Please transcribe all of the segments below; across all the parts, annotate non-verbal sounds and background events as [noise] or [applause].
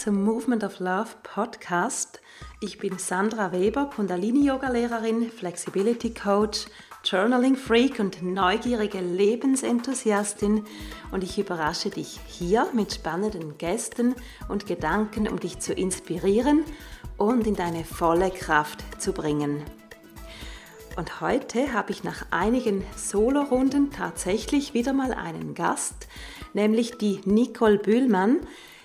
Zum Movement of Love Podcast. Ich bin Sandra Weber, Kundalini-Yoga-Lehrerin, Flexibility Coach, Journaling Freak und neugierige Lebensenthusiastin und ich überrasche dich hier mit spannenden Gästen und Gedanken, um dich zu inspirieren und in deine volle Kraft zu bringen. Und heute habe ich nach einigen Solo-Runden tatsächlich wieder mal einen Gast, nämlich die Nicole Bühlmann.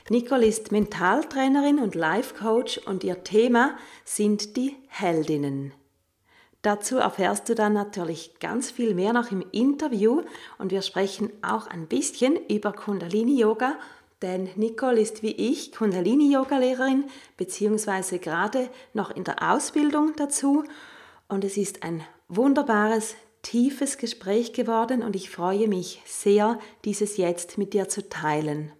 Nicole ist Mentaltrainerin und Life Coach und ihr Thema sind die Heldinnen. Dazu erfährst du dann natürlich ganz viel mehr noch im Interview und wir sprechen auch ein bisschen über Kundalini Yoga, denn Nicole ist wie ich Kundalini Yoga Lehrerin beziehungsweise gerade noch in der Ausbildung dazu und es ist ein wunderbares, tiefes Gespräch geworden und ich freue mich sehr, dieses jetzt mit dir zu teilen.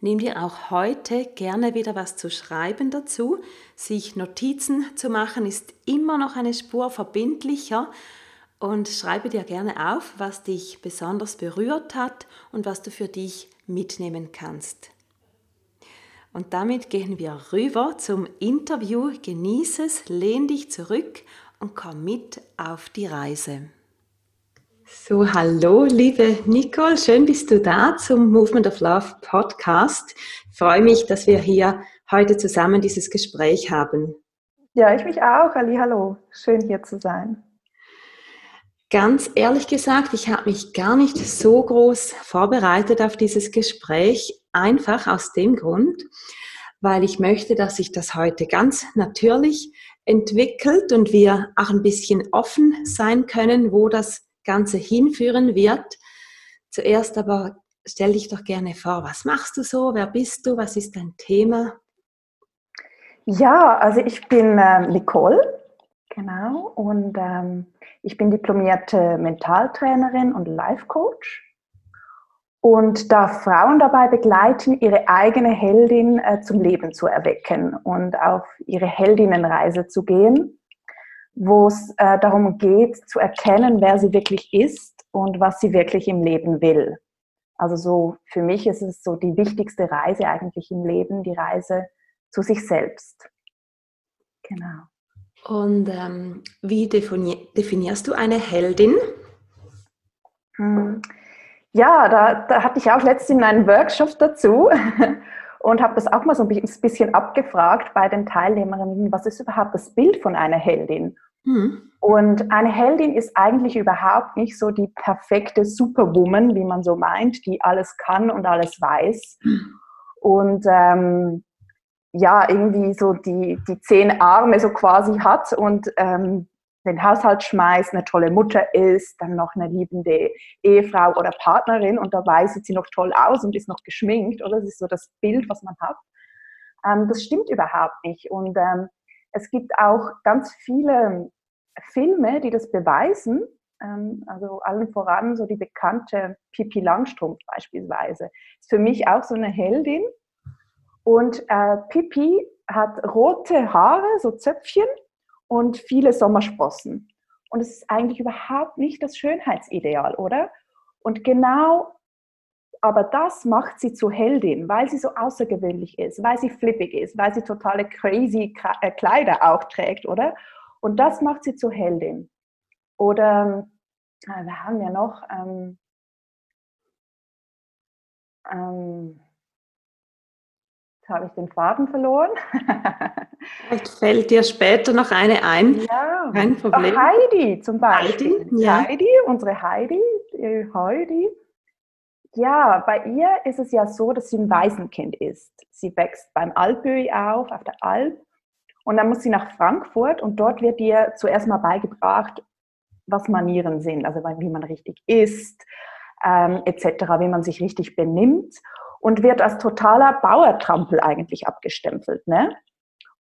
Nimm dir auch heute gerne wieder was zu schreiben dazu. Sich Notizen zu machen ist immer noch eine Spur verbindlicher und schreibe dir gerne auf, was dich besonders berührt hat und was du für dich mitnehmen kannst. Und damit gehen wir rüber zum Interview. Genieße es, lehn dich zurück und komm mit auf die Reise. So, hallo, liebe Nicole, schön bist du da zum Movement of Love Podcast. Ich freue mich, dass wir hier heute zusammen dieses Gespräch haben. Ja, ich mich auch, Ali, hallo. Schön hier zu sein. Ganz ehrlich gesagt, ich habe mich gar nicht so groß vorbereitet auf dieses Gespräch, einfach aus dem Grund, weil ich möchte, dass sich das heute ganz natürlich entwickelt und wir auch ein bisschen offen sein können, wo das Ganze hinführen wird. Zuerst aber stell dich doch gerne vor, was machst du so, wer bist du, was ist dein Thema? Ja, also ich bin äh, Nicole, genau, und ähm, ich bin diplomierte Mentaltrainerin und Life Coach und darf Frauen dabei begleiten, ihre eigene Heldin äh, zum Leben zu erwecken und auf ihre Heldinnenreise zu gehen wo es äh, darum geht, zu erkennen, wer sie wirklich ist und was sie wirklich im Leben will. Also so für mich ist es so die wichtigste Reise eigentlich im Leben, die Reise zu sich selbst. Genau. Und ähm, wie definierst du eine Heldin? Hm. Ja, da, da hatte ich auch letztens einen Workshop dazu [laughs] und habe das auch mal so ein bisschen abgefragt bei den Teilnehmerinnen, was ist überhaupt das Bild von einer Heldin? Mhm. Und eine Heldin ist eigentlich überhaupt nicht so die perfekte Superwoman, wie man so meint, die alles kann und alles weiß. Und ähm, ja, irgendwie so die, die zehn Arme so quasi hat und ähm, den Haushalt schmeißt, eine tolle Mutter ist, dann noch eine liebende Ehefrau oder Partnerin und dabei sieht sie noch toll aus und ist noch geschminkt, oder? Das ist so das Bild, was man hat. Ähm, das stimmt überhaupt nicht. Und ähm, es gibt auch ganz viele Filme, die das beweisen. Ähm, also allen voran so die bekannte Pippi Langstrumpf beispielsweise. Ist für mich auch so eine Heldin. Und äh, Pippi hat rote Haare, so Zöpfchen und viele Sommersprossen. Und es ist eigentlich überhaupt nicht das Schönheitsideal, oder? Und genau aber das macht sie zu Heldin, weil sie so außergewöhnlich ist, weil sie flippig ist, weil sie totale crazy äh, Kleider auch trägt, oder? Und das macht sie zu Heldin. Oder äh, wir haben ja noch ähm, ähm, jetzt habe ich den Faden verloren. [laughs] Vielleicht fällt dir später noch eine ein. Ja, kein Problem. Heidi zum Beispiel. Heidi, ja. Heidi unsere Heidi, Heidi ja, bei ihr ist es ja so, dass sie ein Waisenkind ist. Sie wächst beim Alpöhi auf, auf der Alp. Und dann muss sie nach Frankfurt und dort wird ihr zuerst mal beigebracht, was Manieren sind, also wie man richtig isst, ähm, etc., wie man sich richtig benimmt und wird als totaler Bauertrampel eigentlich abgestempelt. Ne?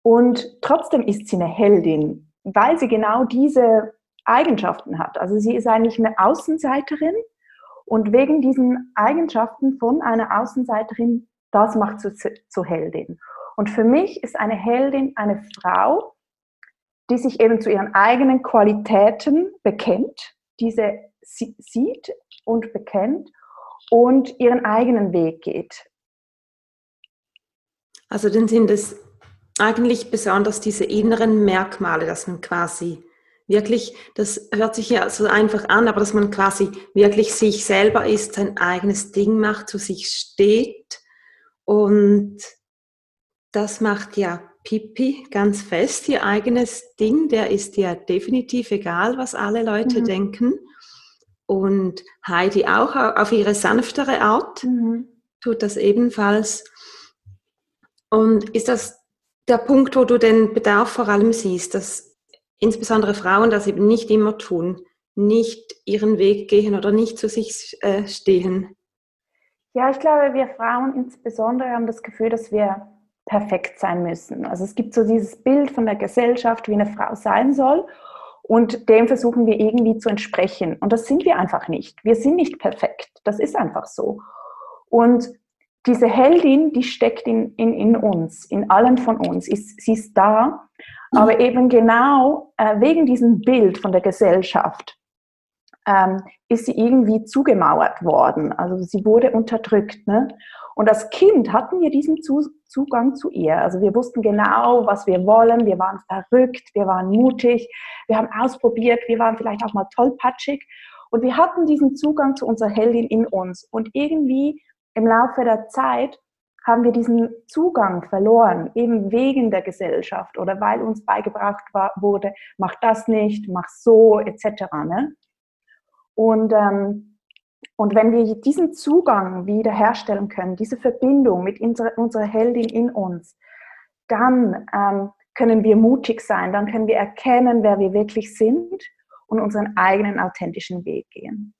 Und trotzdem ist sie eine Heldin, weil sie genau diese Eigenschaften hat. Also sie ist eigentlich eine Außenseiterin und wegen diesen Eigenschaften von einer Außenseiterin, das macht zu, zu Heldin. Und für mich ist eine Heldin eine Frau, die sich eben zu ihren eigenen Qualitäten bekennt, diese sieht und bekennt und ihren eigenen Weg geht. Also dann sind es eigentlich besonders diese inneren Merkmale, dass man quasi wirklich, das hört sich ja so einfach an, aber dass man quasi wirklich sich selber ist, sein eigenes Ding macht, zu sich steht. Und das macht ja Pippi ganz fest, ihr eigenes Ding, der ist ja definitiv egal, was alle Leute mhm. denken. Und Heidi auch auf ihre sanftere Art mhm. tut das ebenfalls. Und ist das der Punkt, wo du den Bedarf vor allem siehst, dass insbesondere Frauen das eben nicht immer tun, nicht ihren Weg gehen oder nicht zu sich äh, stehen? Ja, ich glaube, wir Frauen insbesondere haben das Gefühl, dass wir perfekt sein müssen. Also es gibt so dieses Bild von der Gesellschaft, wie eine Frau sein soll. Und dem versuchen wir irgendwie zu entsprechen. Und das sind wir einfach nicht. Wir sind nicht perfekt. Das ist einfach so. Und diese Heldin, die steckt in, in, in uns, in allen von uns. Ist, sie ist da. Aber eben genau äh, wegen diesem Bild von der Gesellschaft ähm, ist sie irgendwie zugemauert worden. Also sie wurde unterdrückt. Ne? Und als Kind hatten wir diesen Zugang zu ihr. Also wir wussten genau, was wir wollen. Wir waren verrückt, wir waren mutig, wir haben ausprobiert, wir waren vielleicht auch mal tollpatschig. Und wir hatten diesen Zugang zu unserer Heldin in uns. Und irgendwie im Laufe der Zeit haben wir diesen Zugang verloren, eben wegen der Gesellschaft oder weil uns beigebracht war, wurde, mach das nicht, mach so, etc. Ne? Und, ähm, und wenn wir diesen Zugang wiederherstellen können, diese Verbindung mit unserer, unserer Heldin in uns, dann ähm, können wir mutig sein, dann können wir erkennen, wer wir wirklich sind und unseren eigenen authentischen Weg gehen.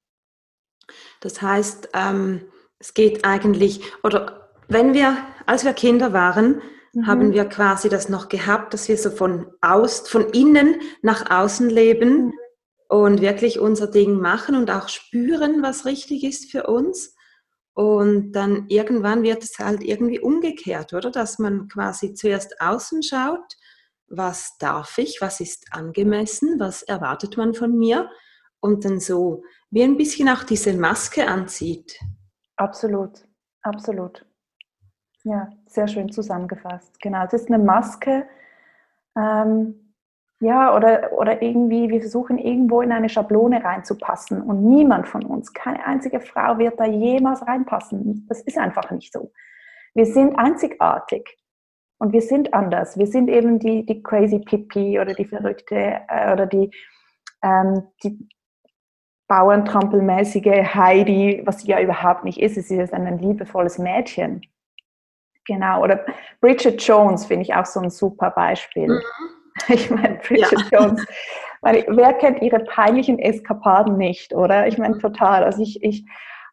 Das heißt, ähm es geht eigentlich, oder wenn wir, als wir Kinder waren, mhm. haben wir quasi das noch gehabt, dass wir so von, aus, von innen nach außen leben mhm. und wirklich unser Ding machen und auch spüren, was richtig ist für uns. Und dann irgendwann wird es halt irgendwie umgekehrt, oder? Dass man quasi zuerst außen schaut, was darf ich, was ist angemessen, was erwartet man von mir und dann so wie ein bisschen auch diese Maske anzieht. Absolut, absolut. Ja, sehr schön zusammengefasst. Genau, es ist eine Maske. Ähm, ja, oder, oder irgendwie, wir versuchen irgendwo in eine Schablone reinzupassen und niemand von uns, keine einzige Frau wird da jemals reinpassen. Das ist einfach nicht so. Wir sind einzigartig und wir sind anders. Wir sind eben die, die crazy Pippi oder die verrückte äh, oder die, ähm, die, Bauerntrampelmäßige Heidi, was sie ja überhaupt nicht ist. Sie ist ein liebevolles Mädchen. Genau. Oder Bridget Jones finde ich auch so ein super Beispiel. Mhm. [laughs] Ich meine, Bridget ja. Jones. Meine, wer kennt ihre peinlichen Eskapaden nicht, oder? Ich meine, total. Also ich, ich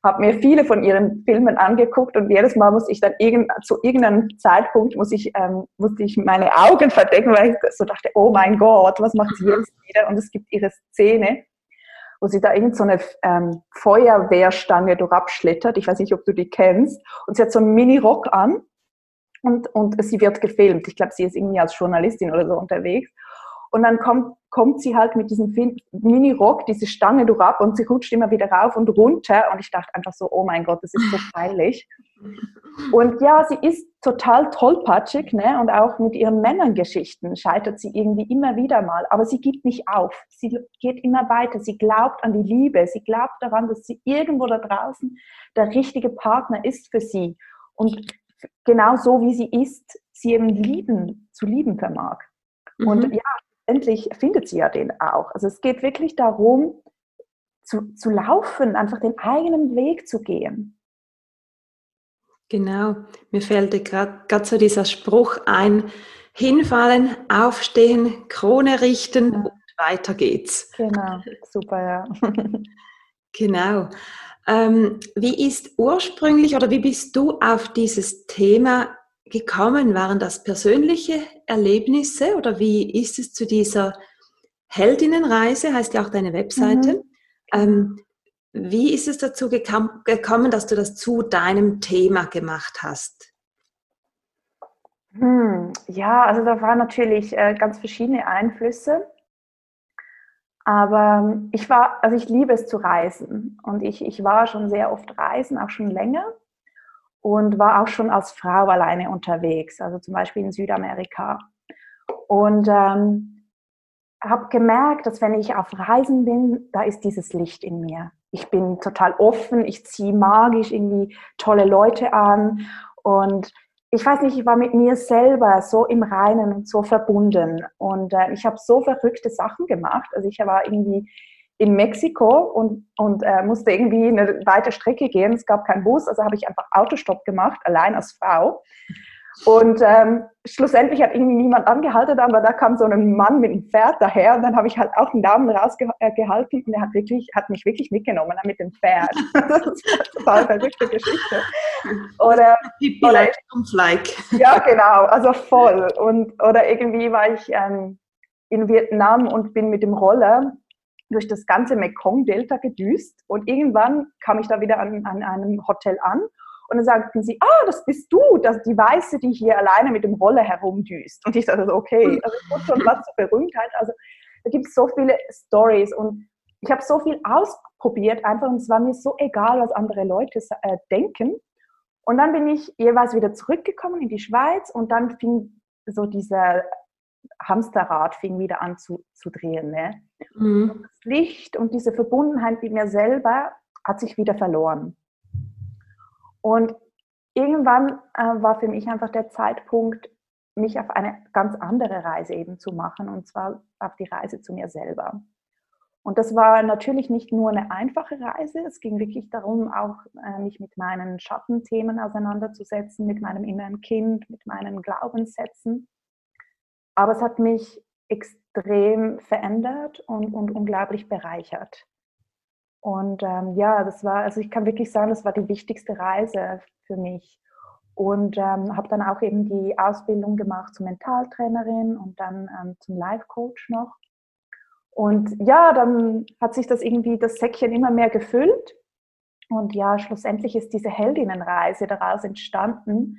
habe mir viele von ihren Filmen angeguckt und jedes Mal muss ich dann irgend, zu irgendeinem Zeitpunkt muss ich, ähm, musste ich meine Augen [laughs] verdecken, weil ich so dachte, oh mein Gott, was macht sie jetzt wieder? Und es gibt ihre Szene, wo sie da irgend so eine ähm, Feuerwehrstange durchabschlittert. Ich weiß nicht, ob du die kennst. Und sie hat so einen Mini-Rock an und, und sie wird gefilmt. Ich glaube, sie ist irgendwie als Journalistin oder so unterwegs. Und dann kommt, kommt sie halt mit diesem Mini-Rock, diese Stange durchab und sie rutscht immer wieder rauf und runter. Und ich dachte einfach so, oh mein Gott, das ist so [laughs] peinlich. Und ja, sie ist total tollpatschig ne? und auch mit ihren Männerngeschichten scheitert sie irgendwie immer wieder mal. Aber sie gibt nicht auf. Sie geht immer weiter. Sie glaubt an die Liebe. Sie glaubt daran, dass sie irgendwo da draußen der richtige Partner ist für sie. Und genau so wie sie ist, sie eben lieben, zu lieben vermag. Mhm. Und ja, endlich findet sie ja den auch. Also es geht wirklich darum, zu, zu laufen, einfach den eigenen Weg zu gehen. Genau, mir fällt gerade so dieser Spruch ein, hinfallen, aufstehen, Krone richten ja. und weiter geht's. Genau, super, ja. [laughs] genau. Ähm, wie ist ursprünglich oder wie bist du auf dieses Thema gekommen? Waren das persönliche Erlebnisse oder wie ist es zu dieser Heldinnenreise, heißt ja auch deine Webseite? Mhm. Ähm, wie ist es dazu gekommen, dass du das zu deinem Thema gemacht hast? Hm, ja, also da waren natürlich äh, ganz verschiedene Einflüsse. Aber ich war, also ich liebe es zu reisen und ich, ich war schon sehr oft reisen, auch schon länger und war auch schon als Frau alleine unterwegs, also zum Beispiel in Südamerika. Und ähm, habe gemerkt, dass wenn ich auf Reisen bin, da ist dieses Licht in mir. Ich bin total offen, ich ziehe magisch irgendwie tolle Leute an und ich weiß nicht, ich war mit mir selber so im Reinen und so verbunden. Und äh, ich habe so verrückte Sachen gemacht. Also ich war irgendwie in Mexiko und, und äh, musste irgendwie eine weite Strecke gehen. Es gab keinen Bus, also habe ich einfach Autostopp gemacht, allein als Frau. Und ähm, schlussendlich hat irgendwie niemand angehalten, aber da kam so ein Mann mit einem Pferd daher und dann habe ich halt auch einen Daumen rausgehalten und er hat, wirklich, hat mich wirklich mitgenommen mit dem Pferd. [laughs] das ist eine total verrückte Geschichte. Oder, oder like. Ja, genau, also voll. Und, oder irgendwie war ich ähm, in Vietnam und bin mit dem Roller durch das ganze Mekong-Delta gedüst und irgendwann kam ich da wieder an, an einem Hotel an und dann sagten sie, ah, das bist du, das, die Weiße, die hier alleine mit dem Roller herumdüst. Und ich dachte, okay, [laughs] also ich wurde schon was zur Berühmtheit. Also da gibt es so viele Stories und ich habe so viel ausprobiert einfach und es war mir so egal, was andere Leute äh, denken. Und dann bin ich jeweils wieder zurückgekommen in die Schweiz und dann fing so dieser Hamsterrad fing wieder an zu, zu drehen. Ne? Mhm. das Licht und diese Verbundenheit mit mir selber hat sich wieder verloren. Und irgendwann äh, war für mich einfach der Zeitpunkt, mich auf eine ganz andere Reise eben zu machen, und zwar auf die Reise zu mir selber. Und das war natürlich nicht nur eine einfache Reise, es ging wirklich darum, auch äh, mich mit meinen Schattenthemen auseinanderzusetzen, mit meinem inneren Kind, mit meinen Glaubenssätzen. Aber es hat mich extrem verändert und, und unglaublich bereichert. Und ähm, ja, das war, also ich kann wirklich sagen, das war die wichtigste Reise für mich. Und ähm, habe dann auch eben die Ausbildung gemacht zur Mentaltrainerin und dann ähm, zum Life Coach noch. Und ja, dann hat sich das irgendwie, das Säckchen immer mehr gefüllt. Und ja, schlussendlich ist diese Heldinnenreise daraus entstanden.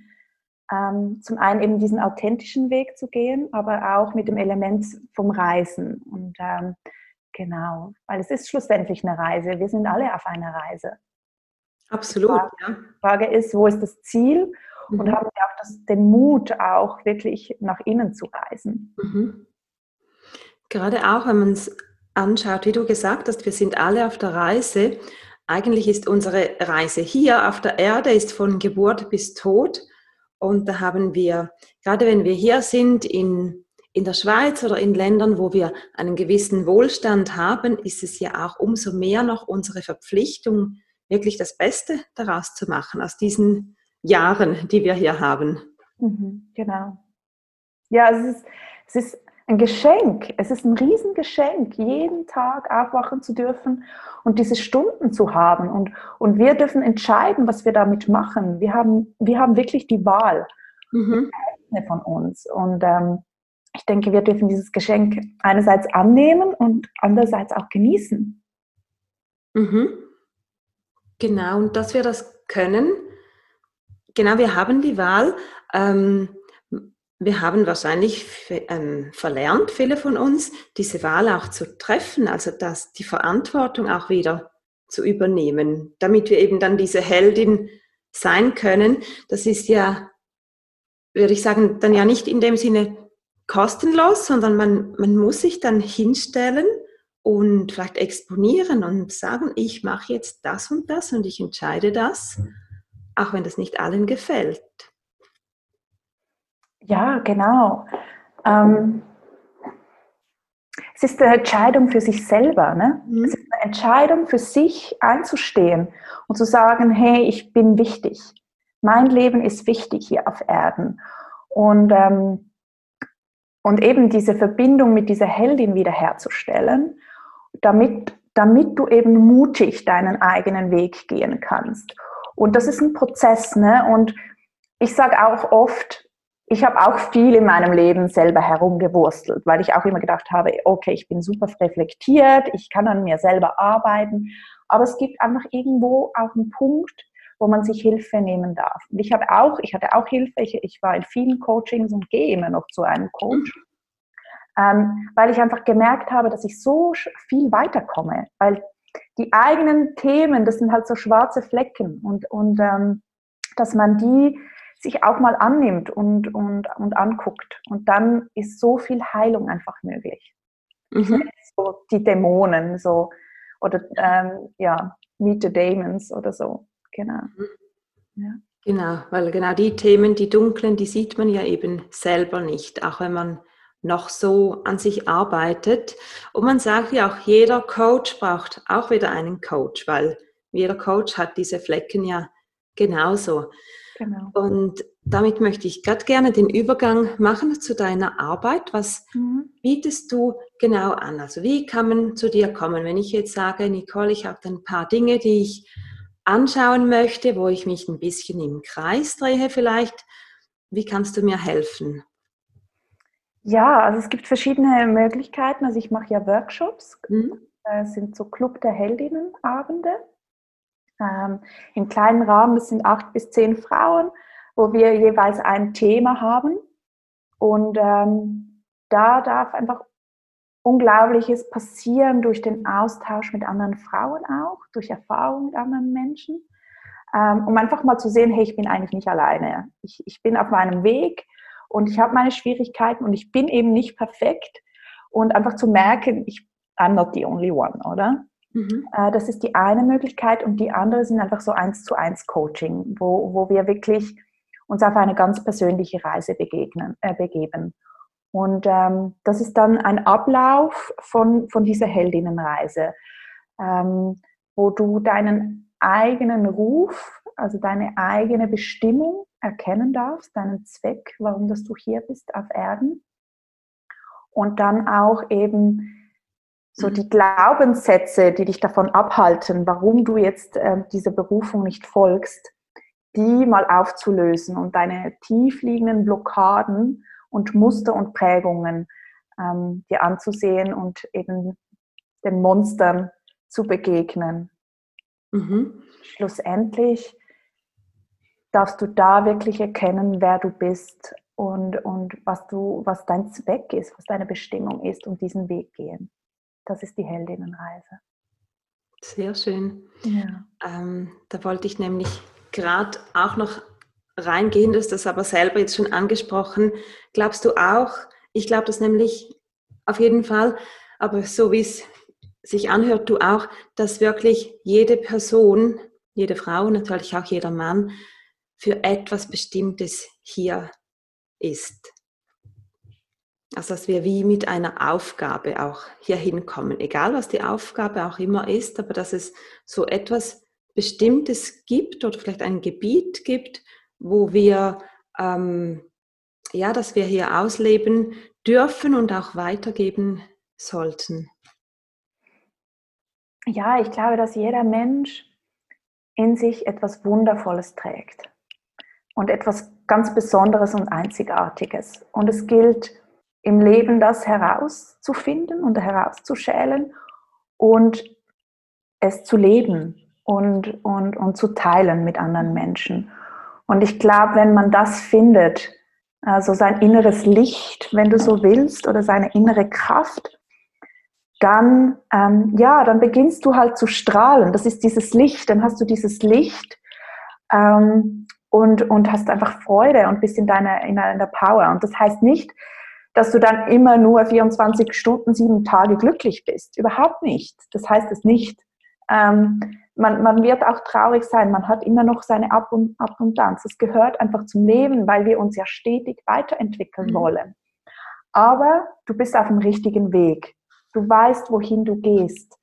Ähm, zum einen eben diesen authentischen Weg zu gehen, aber auch mit dem Element vom Reisen. Und ähm, Genau, weil es ist schlussendlich eine Reise. Wir sind alle auf einer Reise. Absolut. Die Frage, ja. Frage ist, wo ist das Ziel? Mhm. Und haben wir auch das, den Mut, auch wirklich nach innen zu reisen. Mhm. Gerade auch, wenn man es anschaut, wie du gesagt hast, wir sind alle auf der Reise. Eigentlich ist unsere Reise hier auf der Erde ist von Geburt bis Tod. Und da haben wir, gerade wenn wir hier sind in in der Schweiz oder in Ländern, wo wir einen gewissen Wohlstand haben, ist es ja auch umso mehr noch unsere Verpflichtung, wirklich das Beste daraus zu machen aus diesen Jahren, die wir hier haben. Mhm, genau. Ja, es ist, es ist ein Geschenk. Es ist ein Riesengeschenk, jeden Tag aufwachen zu dürfen und diese Stunden zu haben. Und, und wir dürfen entscheiden, was wir damit machen. Wir haben, wir haben wirklich die Wahl mhm. von uns. Und ähm, ich denke, wir dürfen dieses Geschenk einerseits annehmen und andererseits auch genießen. Mhm. Genau, und dass wir das können, genau, wir haben die Wahl. Ähm, wir haben wahrscheinlich ähm, verlernt, viele von uns, diese Wahl auch zu treffen, also dass die Verantwortung auch wieder zu übernehmen, damit wir eben dann diese Heldin sein können. Das ist ja, würde ich sagen, dann ja nicht in dem Sinne kostenlos, sondern man, man muss sich dann hinstellen und vielleicht exponieren und sagen, ich mache jetzt das und das und ich entscheide das, auch wenn das nicht allen gefällt. Ja, genau. Ähm, es ist eine Entscheidung für sich selber. Ne? Mhm. Es ist eine Entscheidung für sich einzustehen und zu sagen, hey, ich bin wichtig. Mein Leben ist wichtig hier auf Erden. Und ähm, und eben diese Verbindung mit dieser Heldin wiederherzustellen, damit damit du eben mutig deinen eigenen Weg gehen kannst. Und das ist ein Prozess, ne? Und ich sage auch oft, ich habe auch viel in meinem Leben selber herumgewurstelt, weil ich auch immer gedacht habe, okay, ich bin super reflektiert, ich kann an mir selber arbeiten, aber es gibt einfach irgendwo auch einen Punkt, wo man sich Hilfe nehmen darf. Und ich habe auch, ich hatte auch Hilfe, ich, ich war in vielen Coachings und gehe immer noch zu einem Coach, ähm, weil ich einfach gemerkt habe, dass ich so viel weiterkomme, weil die eigenen Themen, das sind halt so schwarze Flecken und, und ähm, dass man die sich auch mal annimmt und, und, und anguckt. Und dann ist so viel Heilung einfach möglich. Mhm. So die Dämonen, so, oder ähm, ja, Meet the Demons oder so. Genau. Mhm. Ja. Genau, weil genau die Themen, die dunklen, die sieht man ja eben selber nicht, auch wenn man noch so an sich arbeitet. Und man sagt ja auch, jeder Coach braucht auch wieder einen Coach, weil jeder Coach hat diese Flecken ja genauso. Genau. Und damit möchte ich gerade gerne den Übergang machen zu deiner Arbeit. Was mhm. bietest du genau an? Also wie kann man zu dir kommen? Wenn ich jetzt sage, Nicole, ich habe ein paar Dinge, die ich anschauen möchte, wo ich mich ein bisschen im Kreis drehe vielleicht, wie kannst du mir helfen? Ja, also es gibt verschiedene Möglichkeiten. Also ich mache ja Workshops. Mhm. Das sind so Club der Heldinnenabende ähm, im kleinen Rahmen, das sind acht bis zehn Frauen, wo wir jeweils ein Thema haben. Und ähm, da darf einfach Unglaubliches passieren durch den Austausch mit anderen Frauen auch, durch Erfahrung mit anderen Menschen, ähm, um einfach mal zu sehen, hey, ich bin eigentlich nicht alleine. Ich, ich bin auf meinem Weg und ich habe meine Schwierigkeiten und ich bin eben nicht perfekt. Und einfach zu merken, ich, I'm not the only one, oder? Mhm. Äh, das ist die eine Möglichkeit und die andere sind einfach so eins zu eins Coaching, wo, wo wir wirklich uns auf eine ganz persönliche Reise begegnen, äh, begeben. Und ähm, das ist dann ein Ablauf von, von dieser Heldinnenreise, ähm, wo du deinen eigenen Ruf, also deine eigene Bestimmung erkennen darfst, deinen Zweck, warum dass du hier bist auf Erden. Und dann auch eben so die Glaubenssätze, die dich davon abhalten, warum du jetzt äh, dieser Berufung nicht folgst, die mal aufzulösen und deine tiefliegenden Blockaden und Muster und Prägungen ähm, dir anzusehen und eben den Monstern zu begegnen. Mhm. Schlussendlich darfst du da wirklich erkennen, wer du bist und, und was, du, was dein Zweck ist, was deine Bestimmung ist und diesen Weg gehen das ist die Heldinnenreise. Sehr schön. Ja. Ähm, da wollte ich nämlich gerade auch noch reingehen, du hast das aber selber jetzt schon angesprochen. Glaubst du auch, ich glaube das nämlich auf jeden Fall, aber so wie es sich anhört, du auch, dass wirklich jede Person, jede Frau, natürlich auch jeder Mann, für etwas Bestimmtes hier ist. Also dass wir wie mit einer Aufgabe auch hier hinkommen, egal was die Aufgabe auch immer ist, aber dass es so etwas Bestimmtes gibt oder vielleicht ein Gebiet gibt, wo wir ähm, ja, dass wir hier ausleben dürfen und auch weitergeben sollten. Ja, ich glaube, dass jeder Mensch in sich etwas Wundervolles trägt und etwas ganz Besonderes und Einzigartiges. Und es gilt, im Leben das herauszufinden und herauszuschälen und es zu leben und, und, und zu teilen mit anderen Menschen. Und ich glaube, wenn man das findet, also sein inneres Licht, wenn du so willst, oder seine innere Kraft, dann, ähm, ja, dann beginnst du halt zu strahlen. Das ist dieses Licht, dann hast du dieses Licht ähm, und, und hast einfach Freude und bist in deiner, in deiner Power. Und das heißt nicht, dass du dann immer nur 24 Stunden, sieben Tage glücklich bist. Überhaupt nicht. Das heißt es nicht. Ähm, man, man wird auch traurig sein. Man hat immer noch seine Ab und Abundanz. Das gehört einfach zum Leben, weil wir uns ja stetig weiterentwickeln mhm. wollen. Aber du bist auf dem richtigen Weg. Du weißt, wohin du gehst.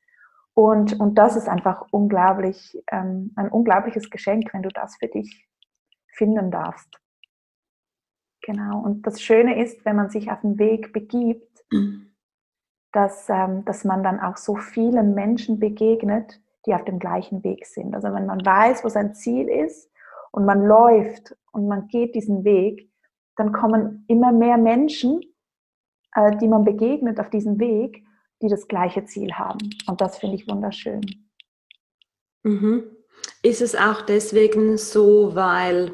Und, und das ist einfach unglaublich, ähm, ein unglaubliches Geschenk, wenn du das für dich finden darfst. Genau. Und das Schöne ist, wenn man sich auf den Weg begibt, mhm. dass, ähm, dass man dann auch so vielen Menschen begegnet, die auf dem gleichen Weg sind. Also wenn man weiß, wo sein Ziel ist und man läuft und man geht diesen Weg, dann kommen immer mehr Menschen, äh, die man begegnet auf diesem Weg, die das gleiche Ziel haben. Und das finde ich wunderschön. Mhm. Ist es auch deswegen so, weil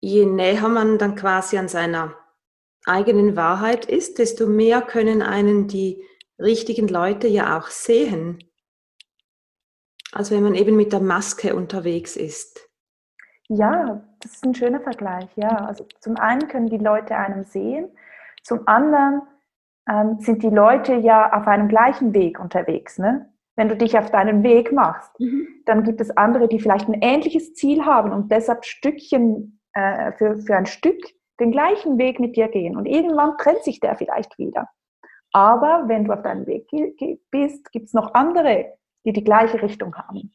je näher man dann quasi an seiner eigenen Wahrheit ist, desto mehr können einen die richtigen Leute ja auch sehen. Also wenn man eben mit der Maske unterwegs ist. Ja, das ist ein schöner Vergleich. Ja, also zum einen können die Leute einem sehen, zum anderen ähm, sind die Leute ja auf einem gleichen Weg unterwegs. Ne? Wenn du dich auf deinen Weg machst, mhm. dann gibt es andere, die vielleicht ein ähnliches Ziel haben und deshalb Stückchen äh, für, für ein Stück den gleichen Weg mit dir gehen. Und irgendwann trennt sich der vielleicht wieder. Aber wenn du auf deinem Weg bist, gibt es noch andere, die die gleiche Richtung haben.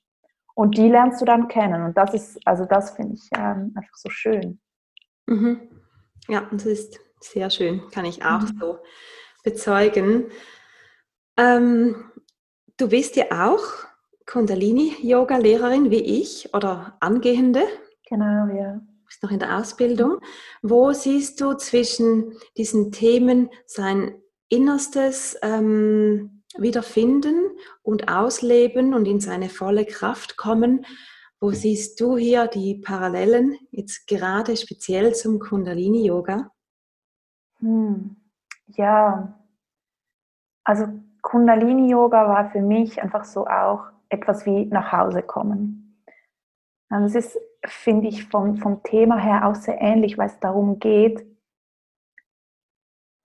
Und die lernst du dann kennen. Und das ist, also das finde ich ähm, einfach so schön. Mhm. Ja, das ist sehr schön, kann ich auch mhm. so bezeugen. Ähm, du bist ja auch Kundalini-Yoga-Lehrerin wie ich oder Angehende. Genau, ja. Du bist noch in der Ausbildung. Wo siehst du zwischen diesen Themen sein Innerstes ähm, wiederfinden und ausleben und in seine volle Kraft kommen? Wo siehst du hier die Parallelen, jetzt gerade speziell zum Kundalini-Yoga? Hm. Ja, also Kundalini-Yoga war für mich einfach so auch etwas wie nach Hause kommen. Also es ist, finde ich, vom, vom Thema her auch sehr ähnlich, weil es darum geht,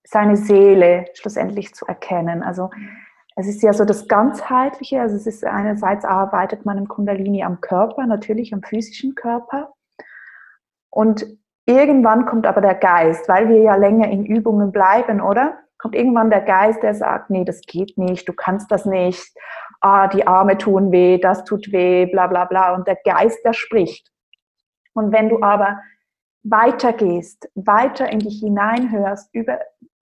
seine Seele schlussendlich zu erkennen. Also es ist ja so das Ganzheitliche, also es ist einerseits arbeitet man im Kundalini am Körper, natürlich am physischen Körper. Und irgendwann kommt aber der Geist, weil wir ja länger in Übungen bleiben, oder? kommt irgendwann der Geist, der sagt, nee, das geht nicht, du kannst das nicht, ah, die Arme tun weh, das tut weh, bla bla bla. Und der Geist, der spricht. Und wenn du aber weitergehst, weiter in dich hineinhörst, über,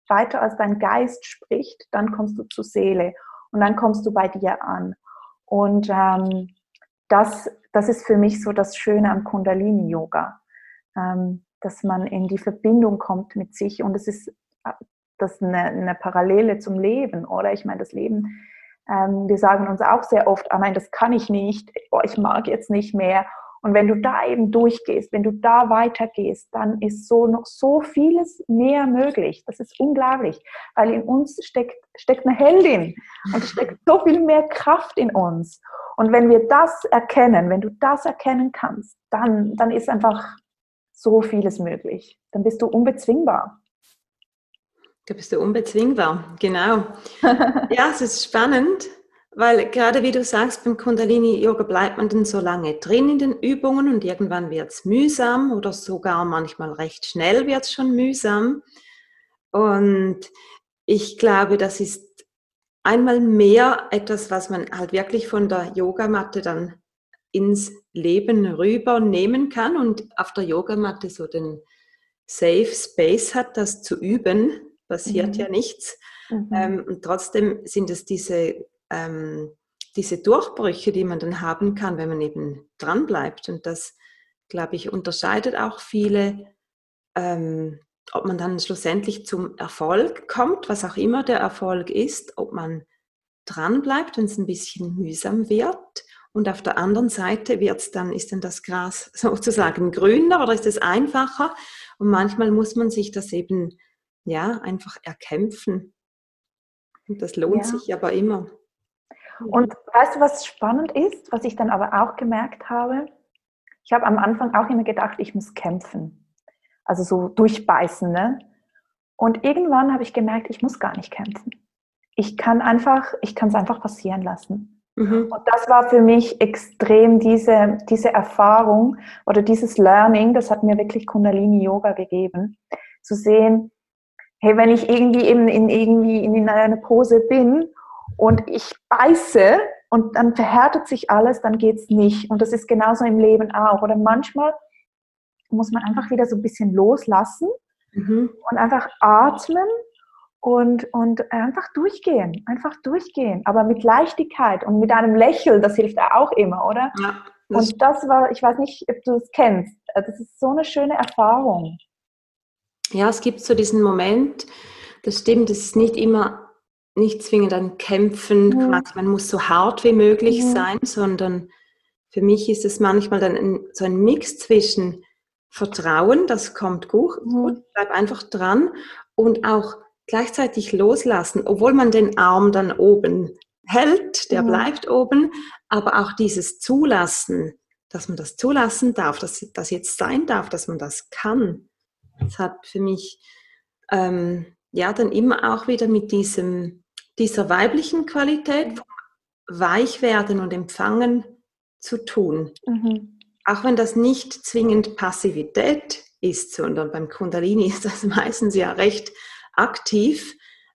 weiter als dein Geist spricht, dann kommst du zur Seele und dann kommst du bei dir an. Und ähm, das, das ist für mich so das Schöne am Kundalini-Yoga, ähm, dass man in die Verbindung kommt mit sich. Und es ist das eine, eine Parallele zum Leben, oder? Ich meine, das Leben, ähm, wir sagen uns auch sehr oft, ah nein, das kann ich nicht, oh, ich mag jetzt nicht mehr. Und wenn du da eben durchgehst, wenn du da weitergehst, dann ist so noch so vieles mehr möglich. Das ist unglaublich, weil in uns steckt, steckt eine Heldin und es steckt so viel mehr Kraft in uns. Und wenn wir das erkennen, wenn du das erkennen kannst, dann, dann ist einfach so vieles möglich. Dann bist du unbezwingbar. Da bist du unbezwingbar, genau. [laughs] ja, es ist spannend, weil gerade wie du sagst, beim Kundalini-Yoga bleibt man dann so lange drin in den Übungen und irgendwann wird es mühsam oder sogar manchmal recht schnell wird es schon mühsam. Und ich glaube, das ist einmal mehr etwas, was man halt wirklich von der Yogamatte dann ins Leben rübernehmen kann und auf der Yogamatte so den Safe Space hat, das zu üben passiert mhm. ja nichts. Mhm. Ähm, und trotzdem sind es diese, ähm, diese Durchbrüche, die man dann haben kann, wenn man eben dran bleibt. Und das, glaube ich, unterscheidet auch viele, ähm, ob man dann schlussendlich zum Erfolg kommt, was auch immer der Erfolg ist, ob man dran bleibt, wenn es ein bisschen mühsam wird. Und auf der anderen Seite wird's dann, ist dann das Gras [laughs] sozusagen grüner oder ist es einfacher? Und manchmal muss man sich das eben ja, einfach erkämpfen. Und das lohnt ja. sich aber immer. Und weißt du, was spannend ist, was ich dann aber auch gemerkt habe? Ich habe am Anfang auch immer gedacht, ich muss kämpfen. Also so durchbeißen. Ne? Und irgendwann habe ich gemerkt, ich muss gar nicht kämpfen. Ich kann einfach, ich kann es einfach passieren lassen. Mhm. Und das war für mich extrem diese, diese Erfahrung oder dieses Learning, das hat mir wirklich Kundalini Yoga gegeben, zu sehen, hey, wenn ich irgendwie eben in, irgendwie in einer Pose bin und ich beiße und dann verhärtet sich alles, dann geht es nicht. Und das ist genauso im Leben auch. Oder manchmal muss man einfach wieder so ein bisschen loslassen mhm. und einfach atmen und, und einfach durchgehen, einfach durchgehen, aber mit Leichtigkeit und mit einem Lächeln, das hilft auch immer, oder? Ja, das und das war, ich weiß nicht, ob du es kennst, das ist so eine schöne Erfahrung. Ja, es gibt so diesen Moment, das stimmt, es ist nicht immer, nicht zwingend ein Kämpfen, mhm. quasi, man muss so hart wie möglich mhm. sein, sondern für mich ist es manchmal dann ein, so ein Mix zwischen Vertrauen, das kommt gut, gut, bleib einfach dran und auch gleichzeitig loslassen, obwohl man den Arm dann oben hält, der bleibt oben, aber auch dieses Zulassen, dass man das zulassen darf, dass das jetzt sein darf, dass man das kann. Das hat für mich ähm, ja dann immer auch wieder mit diesem, dieser weiblichen Qualität vom Weichwerden und Empfangen zu tun. Mhm. Auch wenn das nicht zwingend Passivität ist, sondern beim Kundalini [laughs] ist das meistens ja recht aktiv,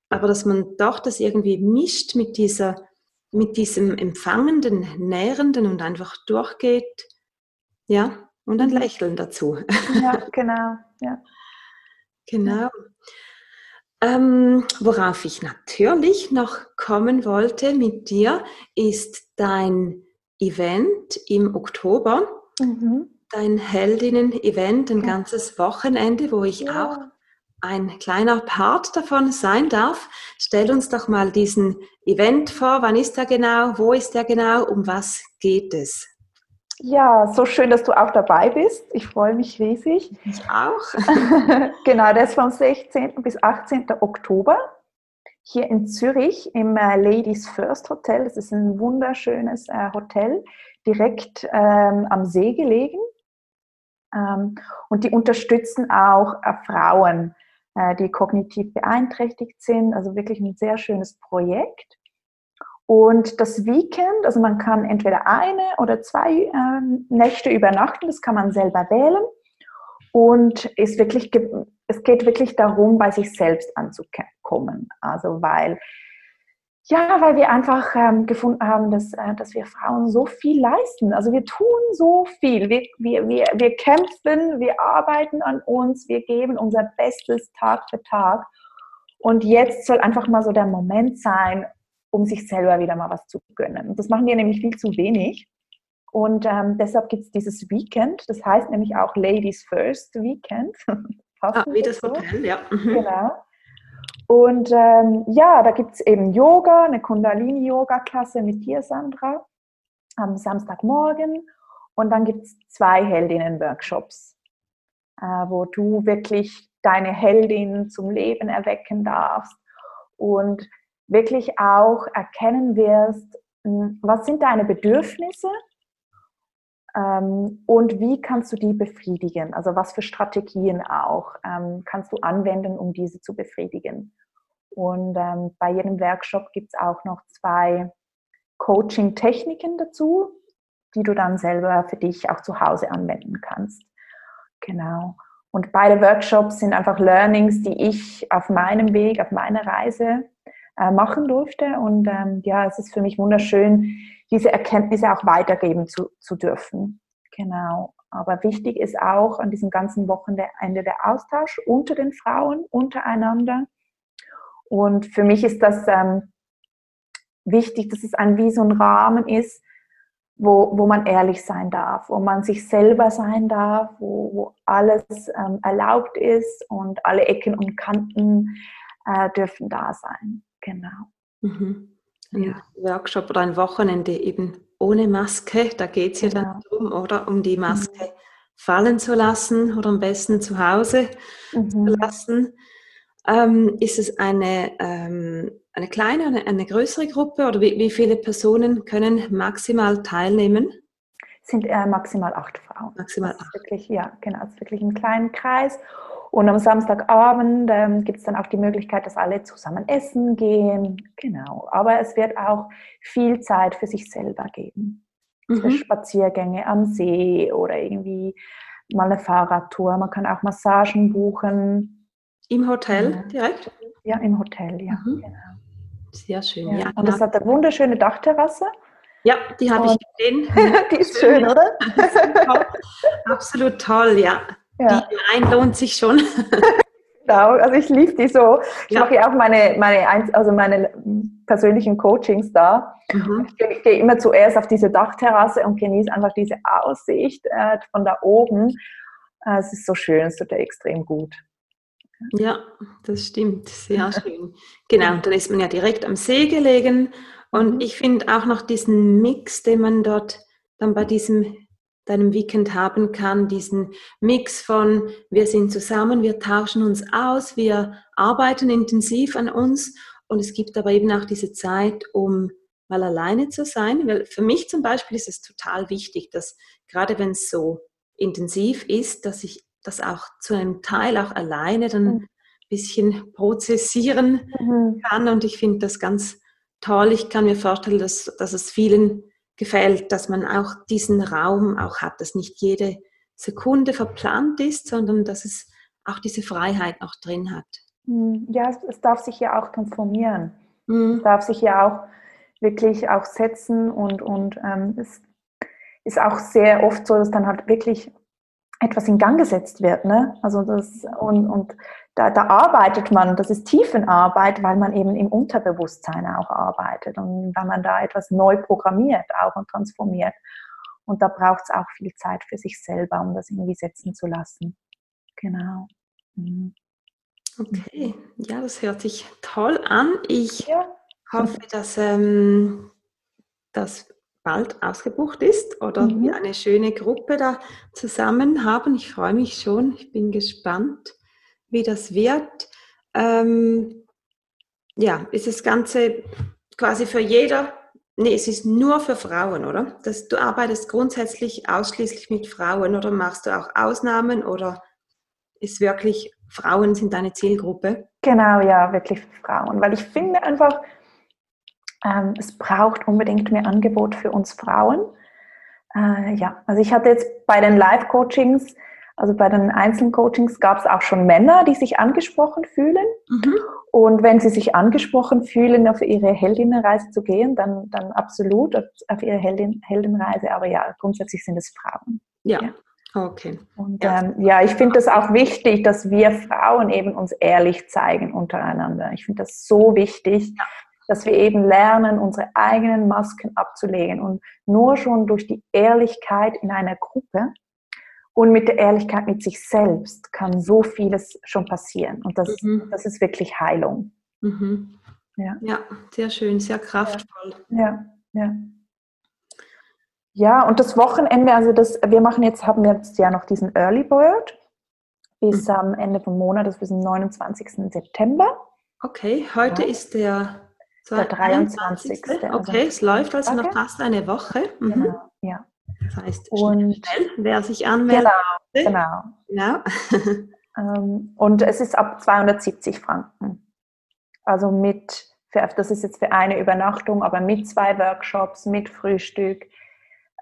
aber dass man doch das irgendwie mischt mit dieser, mit diesem empfangenden, nährenden und einfach durchgeht, ja, und ein Lächeln dazu. Ja, genau, ja. [laughs] Genau. Ähm, worauf ich natürlich noch kommen wollte mit dir, ist dein Event im Oktober. Mhm. Dein Heldinnen-Event, ein ja. ganzes Wochenende, wo ich ja. auch ein kleiner Part davon sein darf. Stell uns doch mal diesen Event vor. Wann ist er genau? Wo ist er genau? Um was geht es? Ja, so schön, dass du auch dabei bist. Ich freue mich riesig. Ich auch. [laughs] genau, der ist vom 16. bis 18. Oktober hier in Zürich im äh, Ladies First Hotel. Das ist ein wunderschönes äh, Hotel, direkt ähm, am See gelegen. Ähm, und die unterstützen auch äh, Frauen äh, die kognitiv beeinträchtigt sind. Also wirklich ein sehr schönes Projekt. Und das Weekend, also man kann entweder eine oder zwei äh, Nächte übernachten, das kann man selber wählen. Und ist wirklich, es geht wirklich darum, bei sich selbst anzukommen. Also weil ja, weil wir einfach ähm, gefunden haben, dass, äh, dass wir Frauen so viel leisten. Also wir tun so viel. Wir, wir, wir, wir kämpfen, wir arbeiten an uns, wir geben unser Bestes Tag für Tag. Und jetzt soll einfach mal so der Moment sein, um sich selber wieder mal was zu gönnen. Und das machen wir nämlich viel zu wenig. Und ähm, deshalb gibt es dieses Weekend, das heißt nämlich auch Ladies First Weekend. [laughs] ah, wie das Hotel, ja. Mhm. Genau. Und ähm, ja, da gibt es eben Yoga, eine Kundalini-Yoga-Klasse mit dir, Sandra, am Samstagmorgen. Und dann gibt es zwei Heldinnen-Workshops, äh, wo du wirklich deine Heldin zum Leben erwecken darfst und wirklich auch erkennen wirst, hm, was sind deine Bedürfnisse ähm, und wie kannst du die befriedigen? Also was für Strategien auch ähm, kannst du anwenden, um diese zu befriedigen? Und ähm, bei jedem Workshop gibt es auch noch zwei Coaching-Techniken dazu, die du dann selber für dich auch zu Hause anwenden kannst. Genau. Und beide Workshops sind einfach Learnings, die ich auf meinem Weg, auf meiner Reise äh, machen durfte. Und ähm, ja, es ist für mich wunderschön, diese Erkenntnisse auch weitergeben zu, zu dürfen. Genau. Aber wichtig ist auch an diesem ganzen Wochenende der Austausch unter den Frauen, untereinander. Und für mich ist das ähm, wichtig, dass es ein wie so ein Rahmen ist, wo, wo man ehrlich sein darf, wo man sich selber sein darf, wo, wo alles ähm, erlaubt ist und alle Ecken und Kanten äh, dürfen da sein. Genau. Mhm ein ja. Workshop oder ein Wochenende eben ohne Maske. Da geht es ja genau. dann darum, oder? Um die Maske mhm. fallen zu lassen oder am besten zu Hause mhm. zu lassen. Ähm, ist es eine, ähm, eine kleine, eine, eine größere Gruppe oder wie, wie, viele Personen können maximal teilnehmen? Sind äh, maximal acht Frauen. Maximal acht. Wirklich, ja, genau. Es ist wirklich ein kleiner Kreis. Und am Samstagabend ähm, gibt es dann auch die Möglichkeit, dass alle zusammen essen gehen. Genau. Aber es wird auch viel Zeit für sich selber geben. Mhm. Spaziergänge am See oder irgendwie mal eine Fahrradtour. Man kann auch Massagen buchen. Im Hotel ja. direkt? Ja, im Hotel, ja. Mhm. Genau. Sehr schön. Ja. ja. Und es hat eine wunderschöne Dachterrasse. Ja, die habe ich gesehen. [laughs] die ist schön, oder? [laughs] Absolut toll, ja. Ja. Die Wein lohnt sich schon. [laughs] Genau, also ich liebe die so. Ich ja. mache ja auch meine, meine, also meine persönlichen Coachings da. Mhm. Ich, gehe immer zuerst auf diese Dachterrasse und genieße einfach diese Aussicht äh, von da oben. Äh, es ist so schön, es tut extrem gut. Ja, das stimmt. Sehr [laughs] schön. Genau, dann ist man ja direkt am See gelegen. Und mhm. ich finde auch noch diesen Mix, den man dort dann bei diesem deinem Weekend haben kann, diesen Mix von wir sind zusammen, wir tauschen uns aus, wir arbeiten intensiv an uns und es gibt aber eben auch diese Zeit, um mal alleine zu sein. Weil für mich zum Beispiel ist es total wichtig, dass gerade wenn es so intensiv ist, dass ich das auch zu einem Teil auch alleine dann ein mhm. bisschen prozessieren mhm. kann. Und ich finde das ganz toll. Ich kann mir vorstellen, dass, dass es vielen gefällt, dass man auch diesen Raum auch hat, dass nicht jede Sekunde verplant ist, sondern dass es auch diese Freiheit noch drin hat. Mhm. Ja, es, es darf sich ja auch transformieren. Mhm. Es darf sich ja auch wirklich auch setzen und, und ähm, es ist auch sehr oft so, dass dann halt wirklich etwas in Gang gesetzt wird. Ne? Also das, und, und da, da arbeitet man, das ist Tiefenarbeit, weil man eben im Unterbewusstsein auch arbeitet und weil man da etwas neu programmiert auch und transformiert. Und da braucht es auch viel Zeit für sich selber, um das irgendwie setzen zu lassen. Genau. Mhm. Okay, ja, das hört sich toll an. Ich ja. hoffe, dass ähm, das bald ausgebucht ist oder mhm. wir eine schöne Gruppe da zusammen haben. Ich freue mich schon, ich bin gespannt, wie das wird. Ähm, ja, ist das Ganze quasi für jeder, nee, es ist nur für Frauen, oder? Das, du arbeitest grundsätzlich ausschließlich mit Frauen oder machst du auch Ausnahmen oder ist wirklich Frauen sind deine Zielgruppe? Genau, ja, wirklich Frauen, weil ich finde einfach, ähm, es braucht unbedingt mehr Angebot für uns Frauen. Äh, ja, also ich hatte jetzt bei den Live-Coachings, also bei den Einzelcoachings gab es auch schon Männer, die sich angesprochen fühlen. Mhm. Und wenn sie sich angesprochen fühlen, auf ihre Heldinnenreise zu gehen, dann, dann absolut auf ihre Heldin, Heldenreise. Aber ja, grundsätzlich sind es Frauen. Ja. ja. Okay. Und ja, ähm, ja ich finde das auch wichtig, dass wir Frauen eben uns ehrlich zeigen untereinander. Ich finde das so wichtig, dass wir eben lernen, unsere eigenen Masken abzulegen. Und nur schon durch die Ehrlichkeit in einer Gruppe und mit der Ehrlichkeit mit sich selbst kann so vieles schon passieren. Und das, mhm. das ist wirklich Heilung. Mhm. Ja. ja, sehr schön, sehr kraftvoll. Ja, ja. Ja, und das Wochenende, also das, wir machen jetzt, haben jetzt ja noch diesen Early Bird bis mhm. am Ende vom Monat, das ist bis zum 29. September. Okay, heute ja. ist der der 23. Also okay, es läuft also noch fast eine Woche. Mhm. Genau, ja. Das heißt, und schnell, wer sich anmeldet. Genau, genau. genau. [laughs] Und es ist ab 270 Franken. Also mit, das ist jetzt für eine Übernachtung, aber mit zwei Workshops, mit Frühstück,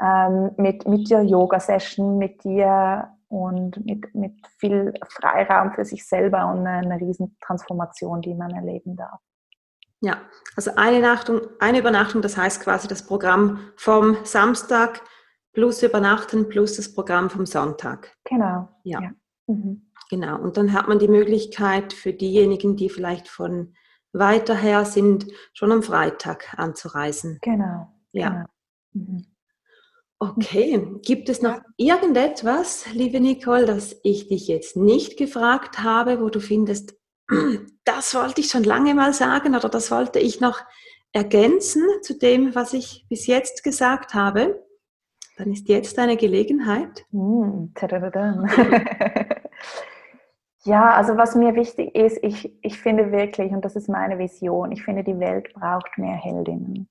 ähm, mit, mit der Yoga-Session, mit dir und mit, mit viel Freiraum für sich selber und eine, eine riesen Transformation, die man erleben darf. Ja, also eine, Nachtung, eine Übernachtung, das heißt quasi das Programm vom Samstag plus Übernachten plus das Programm vom Sonntag. Genau. Ja. ja. Mhm. Genau. Und dann hat man die Möglichkeit für diejenigen, die vielleicht von weiter her sind, schon am Freitag anzureisen. Genau. Ja. Genau. Mhm. Okay, gibt es noch irgendetwas, liebe Nicole, das ich dich jetzt nicht gefragt habe, wo du findest, das wollte ich schon lange mal sagen oder das wollte ich noch ergänzen zu dem, was ich bis jetzt gesagt habe, dann ist jetzt eine Gelegenheit. Mm, [laughs] ja, also was mir wichtig ist, ich, ich finde wirklich, und das ist meine Vision, ich finde, die Welt braucht mehr Heldinnen.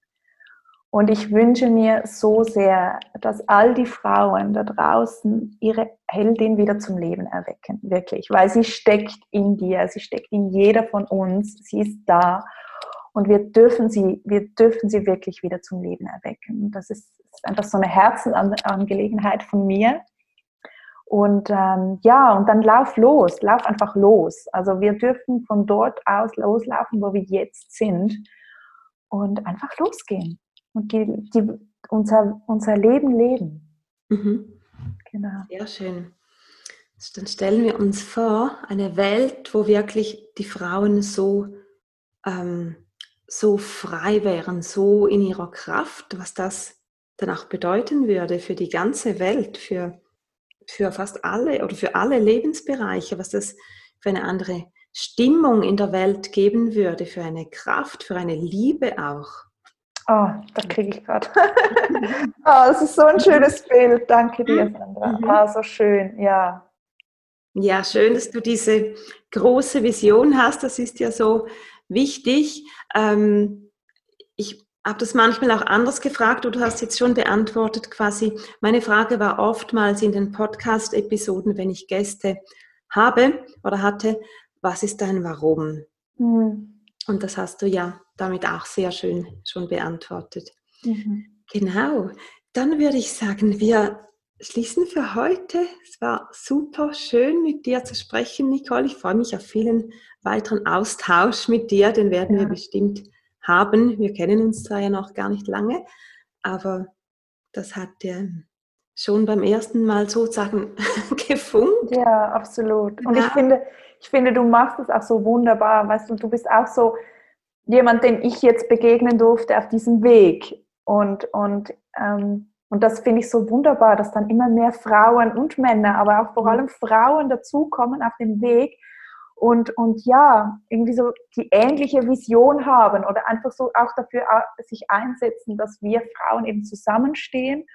Und ich wünsche mir so sehr, dass all die Frauen da draußen ihre Heldin wieder zum Leben erwecken, wirklich, weil sie steckt in dir, sie steckt in jeder von uns, sie ist da und wir dürfen sie, wir dürfen sie wirklich wieder zum Leben erwecken. Das ist, einfach so eine Herzensangelegenheit von mir. Und ähm, ja, und dann lauf los, lauf einfach los. Also wir dürfen von dort aus loslaufen, wo wir jetzt sind und einfach losgehen und die, die, unser, unser Leben leben. Mhm. Genau. Sehr schön. Dann stellen wir uns vor, eine Welt, wo wirklich die Frauen so, ähm, so frei wären, so in ihrer Kraft, was das dann auch bedeuten würde für die ganze Welt, für, für fast alle oder für alle Lebensbereiche, was das für eine andere Stimmung in der Welt geben würde, für eine Kraft, für eine Liebe auch. Oh, da kriege ich gerade. oh, [laughs] es ist so ein schönes Bild. Danke dir, Sandra. Mhm. Ah, so schön, ja. Ja, schön, dass du diese große Vision hast. Das ist ja so wichtig. Ähm, ich habe das manchmal auch anders gefragt und du hast jetzt schon beantwortet quasi. Meine Frage war oftmals in den Podcast-Episoden, wenn ich Gäste habe oder hatte, was ist dein Warum? Mhm. Und das hast du ja damit auch sehr schön schon beantwortet. Mhm. Genau. Dann würde ich sagen, wir schließen für heute. Es war super schön mit dir zu sprechen, Nicole. Ich freue mich auf vielen weiteren Austausch mit dir. Den werden ja. wir bestimmt haben. Wir kennen uns zwar ja noch gar nicht lange, aber das hat ja schon beim ersten Mal sozusagen [laughs] gefunkt. Ja, absolut. Und ja. ich finde, ich finde, du machst es auch so wunderbar. Weißt du, du bist auch so jemand, den ich jetzt begegnen durfte auf diesem Weg. Und, und ähm, und das finde ich so wunderbar, dass dann immer mehr Frauen und Männer, aber auch vor mhm. allem Frauen dazukommen auf dem Weg und, und ja, irgendwie so die ähnliche Vision haben oder einfach so auch dafür sich einsetzen, dass wir Frauen eben zusammenstehen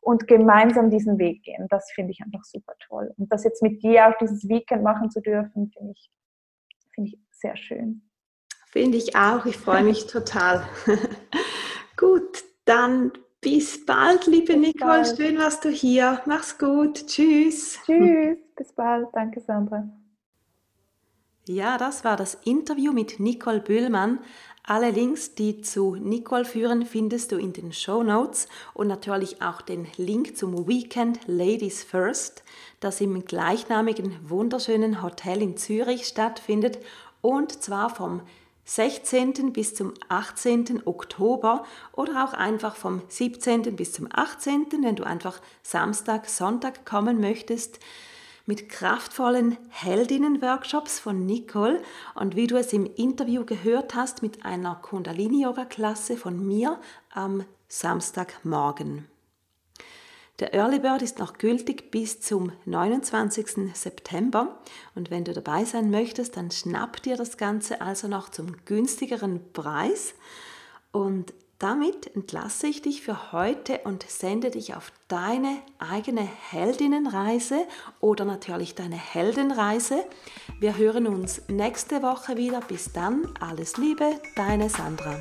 und gemeinsam diesen Weg gehen. Das finde ich einfach super toll. Und das jetzt mit dir auch dieses Weekend machen zu dürfen, finde ich, finde ich sehr schön. Finde ich auch. Ich freue mich total. [laughs] Gut, dann bis bald, liebe bis Nicole. Bald. Schön warst du hier. Mach's gut. Tschüss. Tschüss. Bis bald. Danke, Sandra. Ja, das war das Interview mit Nicole Bühlmann. Alle Links, die zu Nicole führen, findest du in den Show Notes und natürlich auch den Link zum Weekend Ladies First, das im gleichnamigen wunderschönen Hotel in Zürich stattfindet und zwar vom 16. bis zum 18. Oktober oder auch einfach vom 17. bis zum 18., wenn du einfach Samstag, Sonntag kommen möchtest, mit kraftvollen Heldinnen-Workshops von Nicole und wie du es im Interview gehört hast, mit einer Kundalini-Yoga-Klasse von mir am Samstagmorgen. Der Early Bird ist noch gültig bis zum 29. September und wenn du dabei sein möchtest, dann schnapp dir das Ganze also noch zum günstigeren Preis und damit entlasse ich dich für heute und sende dich auf deine eigene Heldinnenreise oder natürlich deine Heldenreise. Wir hören uns nächste Woche wieder. Bis dann, alles Liebe, deine Sandra.